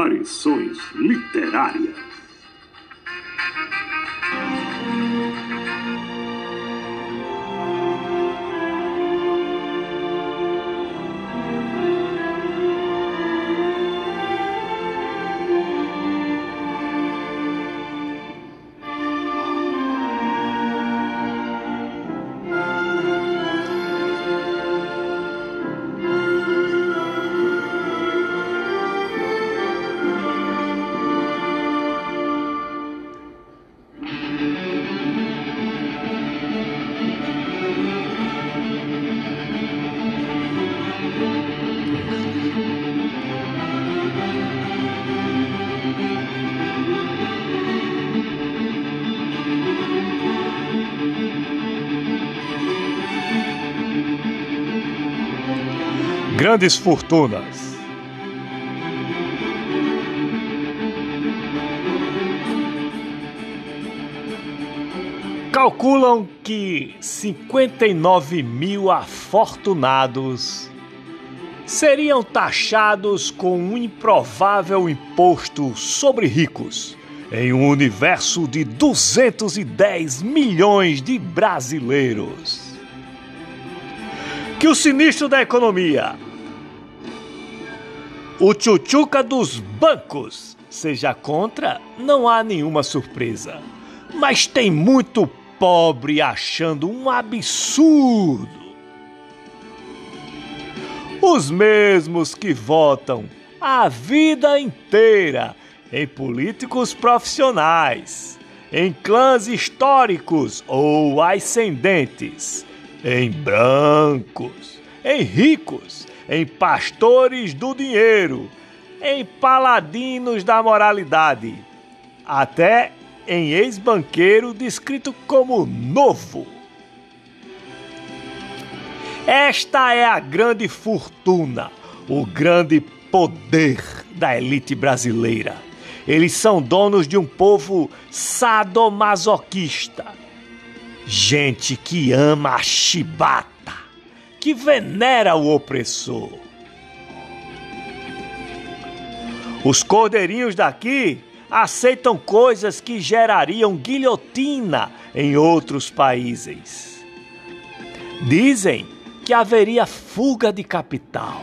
aparições literárias. Grandes fortunas. Calculam que 59 mil afortunados seriam taxados com um improvável imposto sobre ricos em um universo de 210 milhões de brasileiros. Que o sinistro da economia o tchutchuca dos bancos seja contra, não há nenhuma surpresa. Mas tem muito pobre achando um absurdo. Os mesmos que votam a vida inteira em políticos profissionais, em clãs históricos ou ascendentes, em brancos, em ricos, em pastores do dinheiro, em paladinos da moralidade, até em ex-banqueiro descrito como novo. Esta é a grande fortuna, o grande poder da elite brasileira. Eles são donos de um povo sadomasoquista. Gente que ama a chibata que venera o opressor. Os cordeirinhos daqui aceitam coisas que gerariam guilhotina em outros países. Dizem que haveria fuga de capital.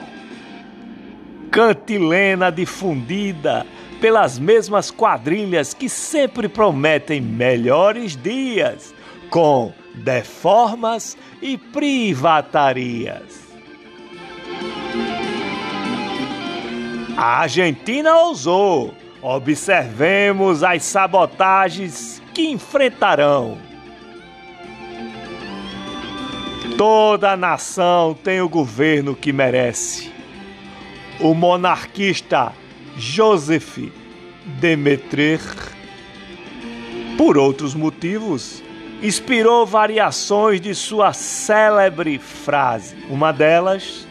Cantilena difundida pelas mesmas quadrilhas que sempre prometem melhores dias, com deformas e privatarias. A Argentina ousou. Observemos as sabotagens que enfrentarão. Toda nação tem o governo que merece. O monarquista Joseph Demetrer, por outros motivos, inspirou variações de sua célebre frase. Uma delas: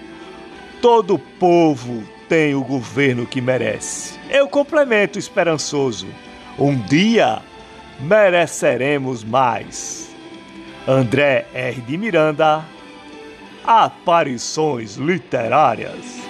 Todo povo tem o governo que merece. Eu complemento esperançoso. Um dia mereceremos mais. André R. de Miranda, Aparições Literárias.